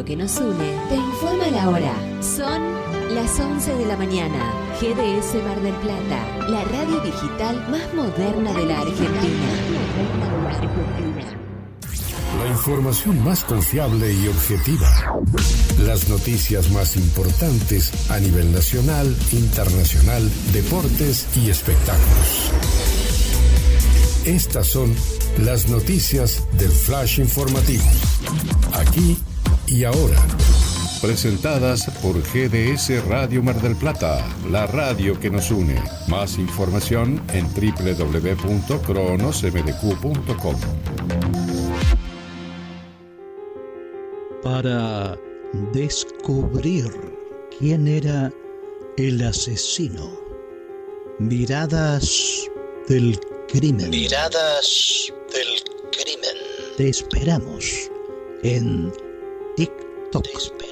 radio que nos une te informa la hora. Son las 11 de la mañana. GDS Mar del Plata, la radio digital más moderna de la Argentina. La información más confiable y objetiva. Las noticias más importantes a nivel nacional, internacional, deportes y espectáculos. Estas son las noticias del Flash Informativo. Aquí y ahora. Presentadas por GDS Radio Mar del Plata, la radio que nos une. Más información en www.cronosmdq.com. Para descubrir quién era el asesino. Miradas del crimen. Miradas del crimen. Te esperamos en TikTok. Te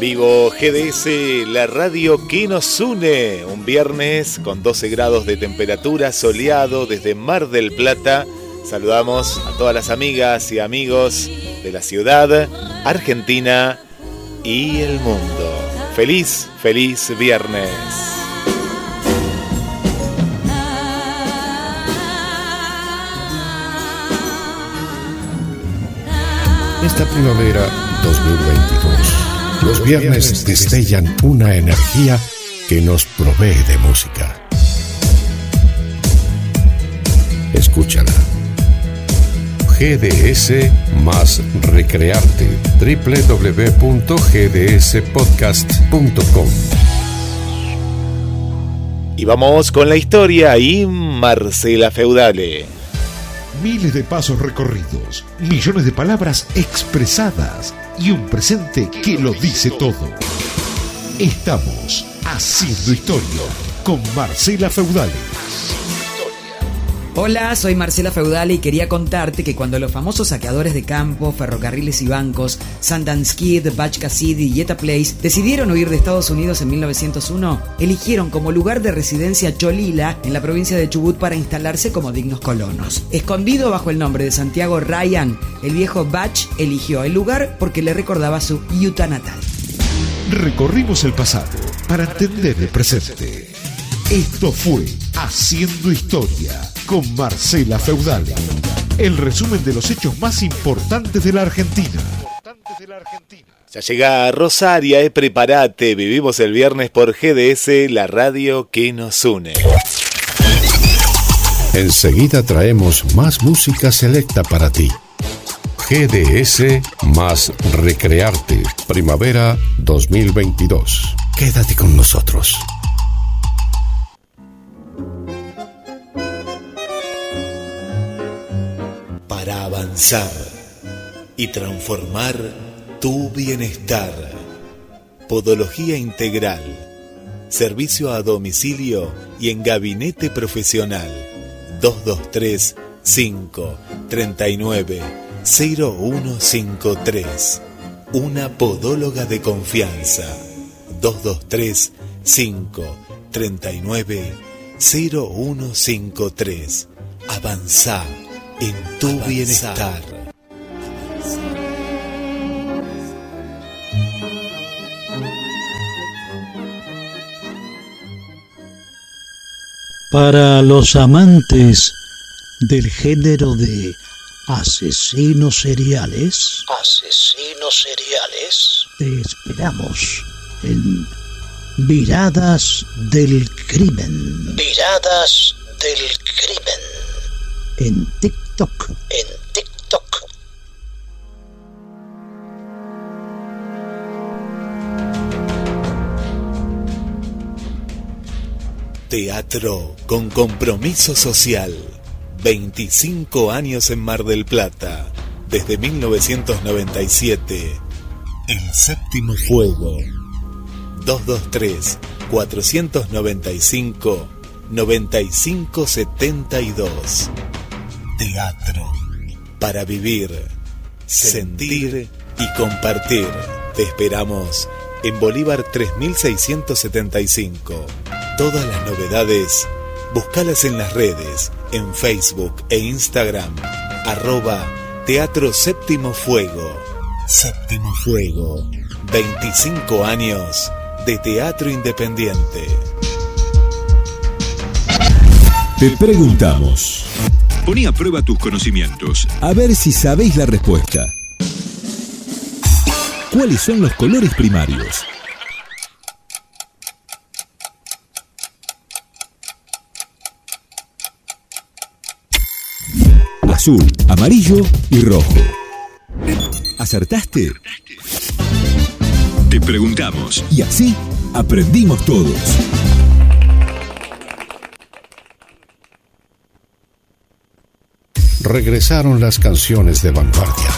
vivo GDS, la radio que nos une. Un viernes con 12 grados de temperatura, soleado desde Mar del Plata. Saludamos a todas las amigas y amigos de la ciudad, Argentina y el mundo. Feliz, feliz viernes. Esta primavera 2022, los viernes destellan una energía que nos provee de música. Escúchala. GDS más recrearte. www.gdspodcast.com. Y vamos con la historia y Marcela Feudale. Miles de pasos recorridos, millones de palabras expresadas y un presente que lo dice todo. Estamos haciendo historia con Marcela Feudale. Hola, soy Marcela Feudale y quería contarte que cuando los famosos saqueadores de campo, ferrocarriles y bancos, Sundance Kid, Batch y Yeta Place decidieron huir de Estados Unidos en 1901, eligieron como lugar de residencia Cholila, en la provincia de Chubut, para instalarse como dignos colonos. Escondido bajo el nombre de Santiago Ryan, el viejo Batch eligió el lugar porque le recordaba su Utah natal. Recorrimos el pasado para entender el presente. Esto fue Haciendo Historia con Marcela Feudale. El resumen de los hechos más importantes de la Argentina. Ya llega Rosaria, eh, prepárate. Vivimos el viernes por GDS, la radio que nos une. Enseguida traemos más música selecta para ti. GDS más Recrearte, primavera 2022. Quédate con nosotros. Avanzar y transformar tu bienestar. Podología integral. Servicio a domicilio y en gabinete profesional. 223 5 39 0153. Una podóloga de confianza. 223 5 39 0153. Avanza en tu bienestar. Para los amantes del género de asesinos seriales, Asesinos seriales. te esperamos en Miradas del Crimen Miradas del crimen. en TikTok. Teatro con compromiso social. 25 años en Mar del Plata. Desde 1997. El séptimo fuego. 223 495 9572. Teatro. Para vivir, sentir y compartir. Te esperamos en Bolívar 3675. Todas las novedades, búscalas en las redes, en Facebook e Instagram, arroba Teatro Séptimo Fuego. Séptimo Fuego, 25 años de teatro independiente. Te preguntamos. Poní a prueba tus conocimientos. A ver si sabéis la respuesta. ¿Cuáles son los colores primarios? Azul, amarillo y rojo. ¿Acertaste? Te preguntamos. Y así aprendimos todos. Regresaron las canciones de vanguardia.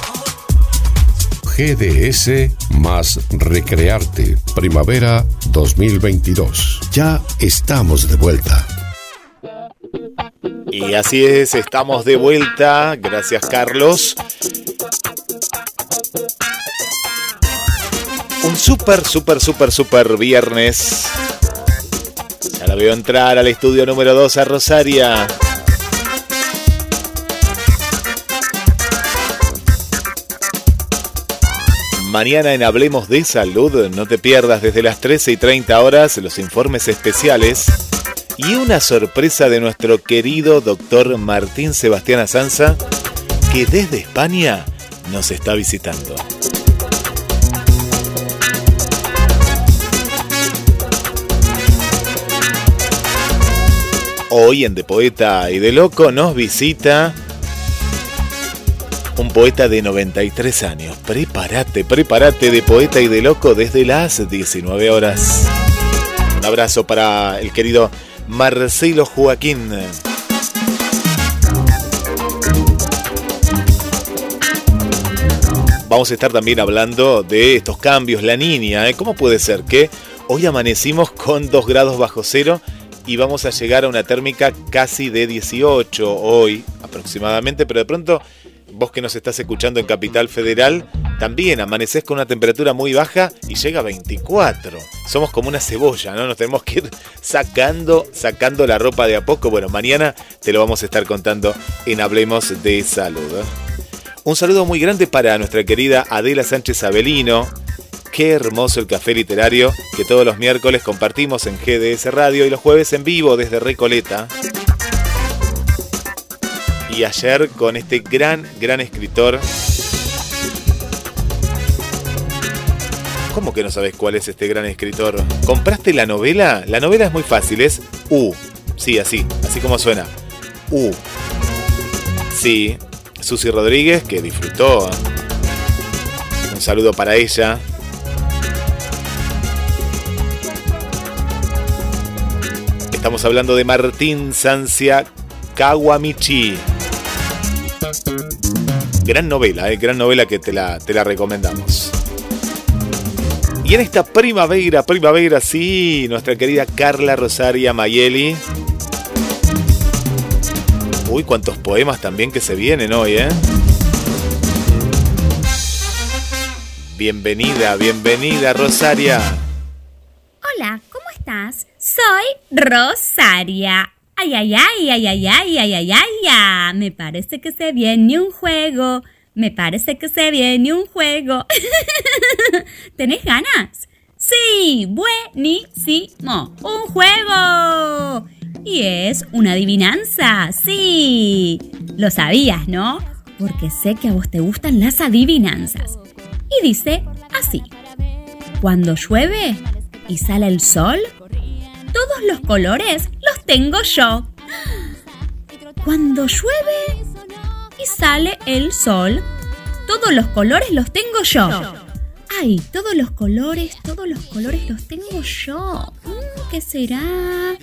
GDS más Recrearte, primavera 2022. Ya estamos de vuelta. Y así es, estamos de vuelta. Gracias, Carlos. Un súper, súper, súper, súper viernes. Ya la veo entrar al estudio número 2 a Rosaria. Mañana en Hablemos de Salud, no te pierdas desde las 13 y 30 horas los informes especiales y una sorpresa de nuestro querido doctor Martín Sebastián Azanza, que desde España nos está visitando. Hoy en De Poeta y de Loco nos visita un poeta de 93 años. Prepárate, prepárate de Poeta y de Loco desde las 19 horas. Un abrazo para el querido Marcelo Joaquín. Vamos a estar también hablando de estos cambios, la niña. ¿eh? ¿Cómo puede ser que hoy amanecimos con 2 grados bajo cero y vamos a llegar a una térmica casi de 18 hoy aproximadamente, pero de pronto vos que nos estás escuchando en Capital Federal, también amaneces con una temperatura muy baja y llega a 24. Somos como una cebolla, ¿no? Nos tenemos que ir sacando, sacando la ropa de a poco. Bueno, mañana te lo vamos a estar contando en Hablemos de Salud. ¿eh? Un saludo muy grande para nuestra querida Adela Sánchez Avelino. Qué hermoso el café literario que todos los miércoles compartimos en GDS Radio y los jueves en vivo desde Recoleta y ayer con este gran, gran escritor. ¿Cómo que no sabes cuál es este gran escritor? ¿Compraste la novela? La novela es muy fácil, es U. Sí, así, así como suena. U. Sí, Susi Rodríguez, que disfrutó. Un saludo para ella. Estamos hablando de Martín Sancia Kawamichi. Gran novela, eh, gran novela que te la, te la recomendamos. Y en esta primavera, primavera, sí, nuestra querida Carla Rosaria Mayeli. Uy, cuántos poemas también que se vienen hoy, ¿eh? Bienvenida, bienvenida, Rosaria. Hola, ¿cómo estás? Soy Rosaria. Ay, ay, ay, ay, ay, ay, ay, ay, ay, ay. Me parece que se viene un juego. Me parece que se viene un juego. ¿Tenés ganas? Sí, buenísimo. Un juego. Y es una adivinanza. Sí. Lo sabías, ¿no? Porque sé que a vos te gustan las adivinanzas. Y dice así. Cuando llueve y sale el sol, todos los colores los tengo yo. Cuando llueve sale el sol, todos los colores los tengo yo. Ay, todos los colores, todos los colores los tengo yo. Mm, ¿Qué será?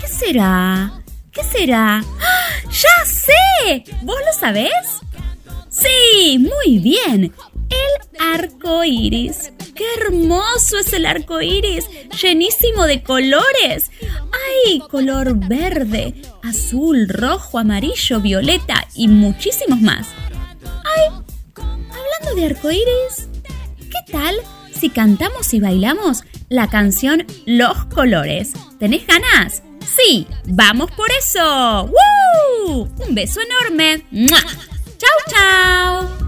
¿Qué será? ¿Qué será? ¡Ah! ¡Ya sé! ¿Vos lo sabés? Sí, muy bien. El arco iris. ¡Qué hermoso es el arco iris! Llenísimo de colores. ¡Ay! Color verde, azul, rojo, amarillo, violeta y muchísimos más. ¡Ay! Hablando de arco iris, ¿qué tal si cantamos y bailamos la canción Los Colores? ¿Tenés ganas? Sí, vamos por eso. ¡Woo! Un beso enorme. ¡Chao, chao!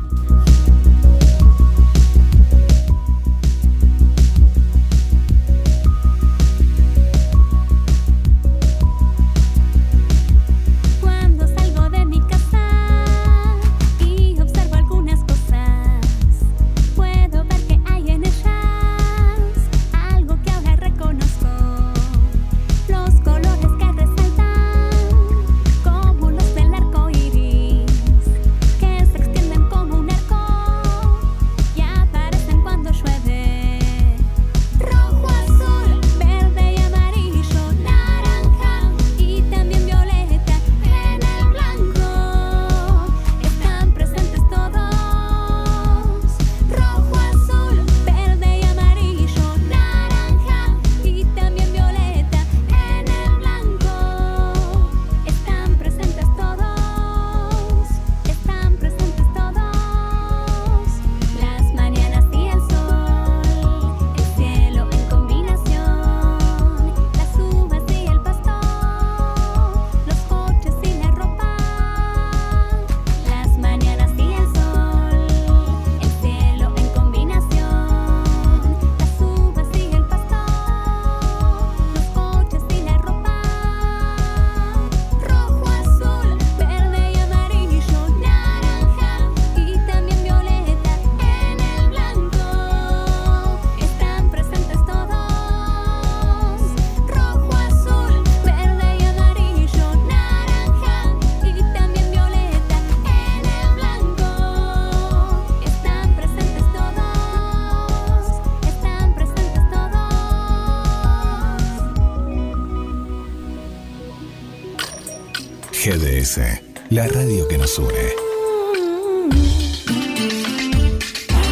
La radio que nos une.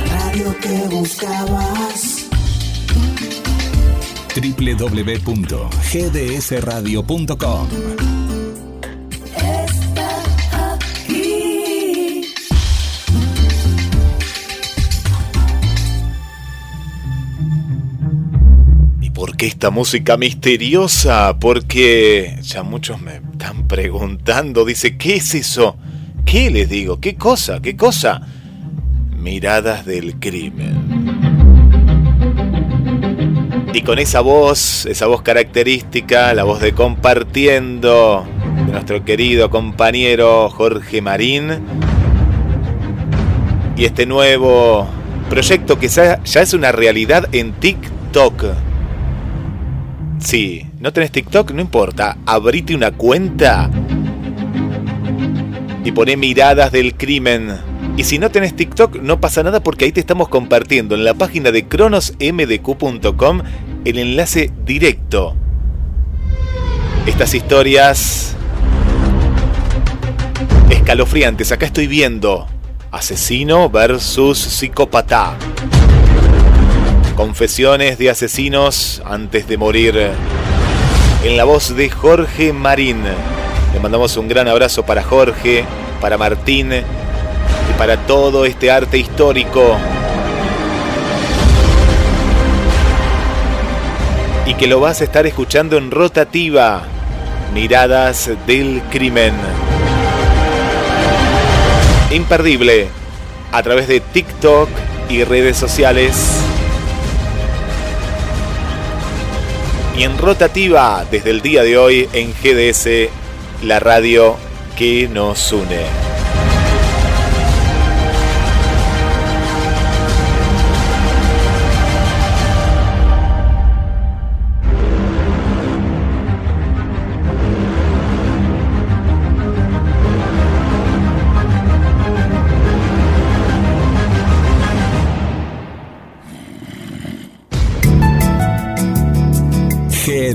Radio que buscabas. www.gdsradio.com Está aquí. ¿Y por qué esta música misteriosa? Porque ya muchos me preguntando, dice, ¿qué es eso? ¿Qué les digo? ¿Qué cosa? ¿Qué cosa? Miradas del crimen. Y con esa voz, esa voz característica, la voz de compartiendo de nuestro querido compañero Jorge Marín. Y este nuevo proyecto que ya es una realidad en TikTok. Sí, ¿no tenés TikTok? No importa, abrite una cuenta y poné miradas del crimen. Y si no tenés TikTok, no pasa nada porque ahí te estamos compartiendo en la página de cronosmdq.com el enlace directo. Estas historias escalofriantes, acá estoy viendo Asesino versus psicópata. Confesiones de asesinos antes de morir. En la voz de Jorge Marín. Le mandamos un gran abrazo para Jorge, para Martín y para todo este arte histórico. Y que lo vas a estar escuchando en rotativa. Miradas del crimen. Imperdible. A través de TikTok y redes sociales. Y en rotativa desde el día de hoy en GDS, la radio que nos une.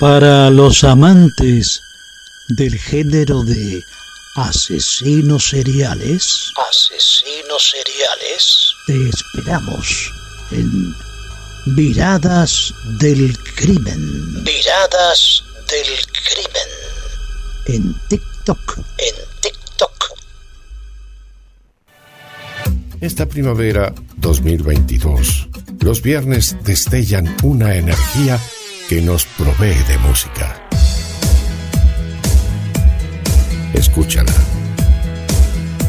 Para los amantes del género de asesinos seriales, Asesinos seriales. te esperamos en Miradas del Crimen Miradas del crimen. en TikTok. En TikTok. Esta primavera 2022, los viernes destellan una energía que nos provee de música. Escúchala.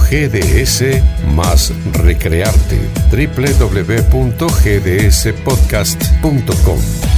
GDS más recrearte. www.gdspodcast.com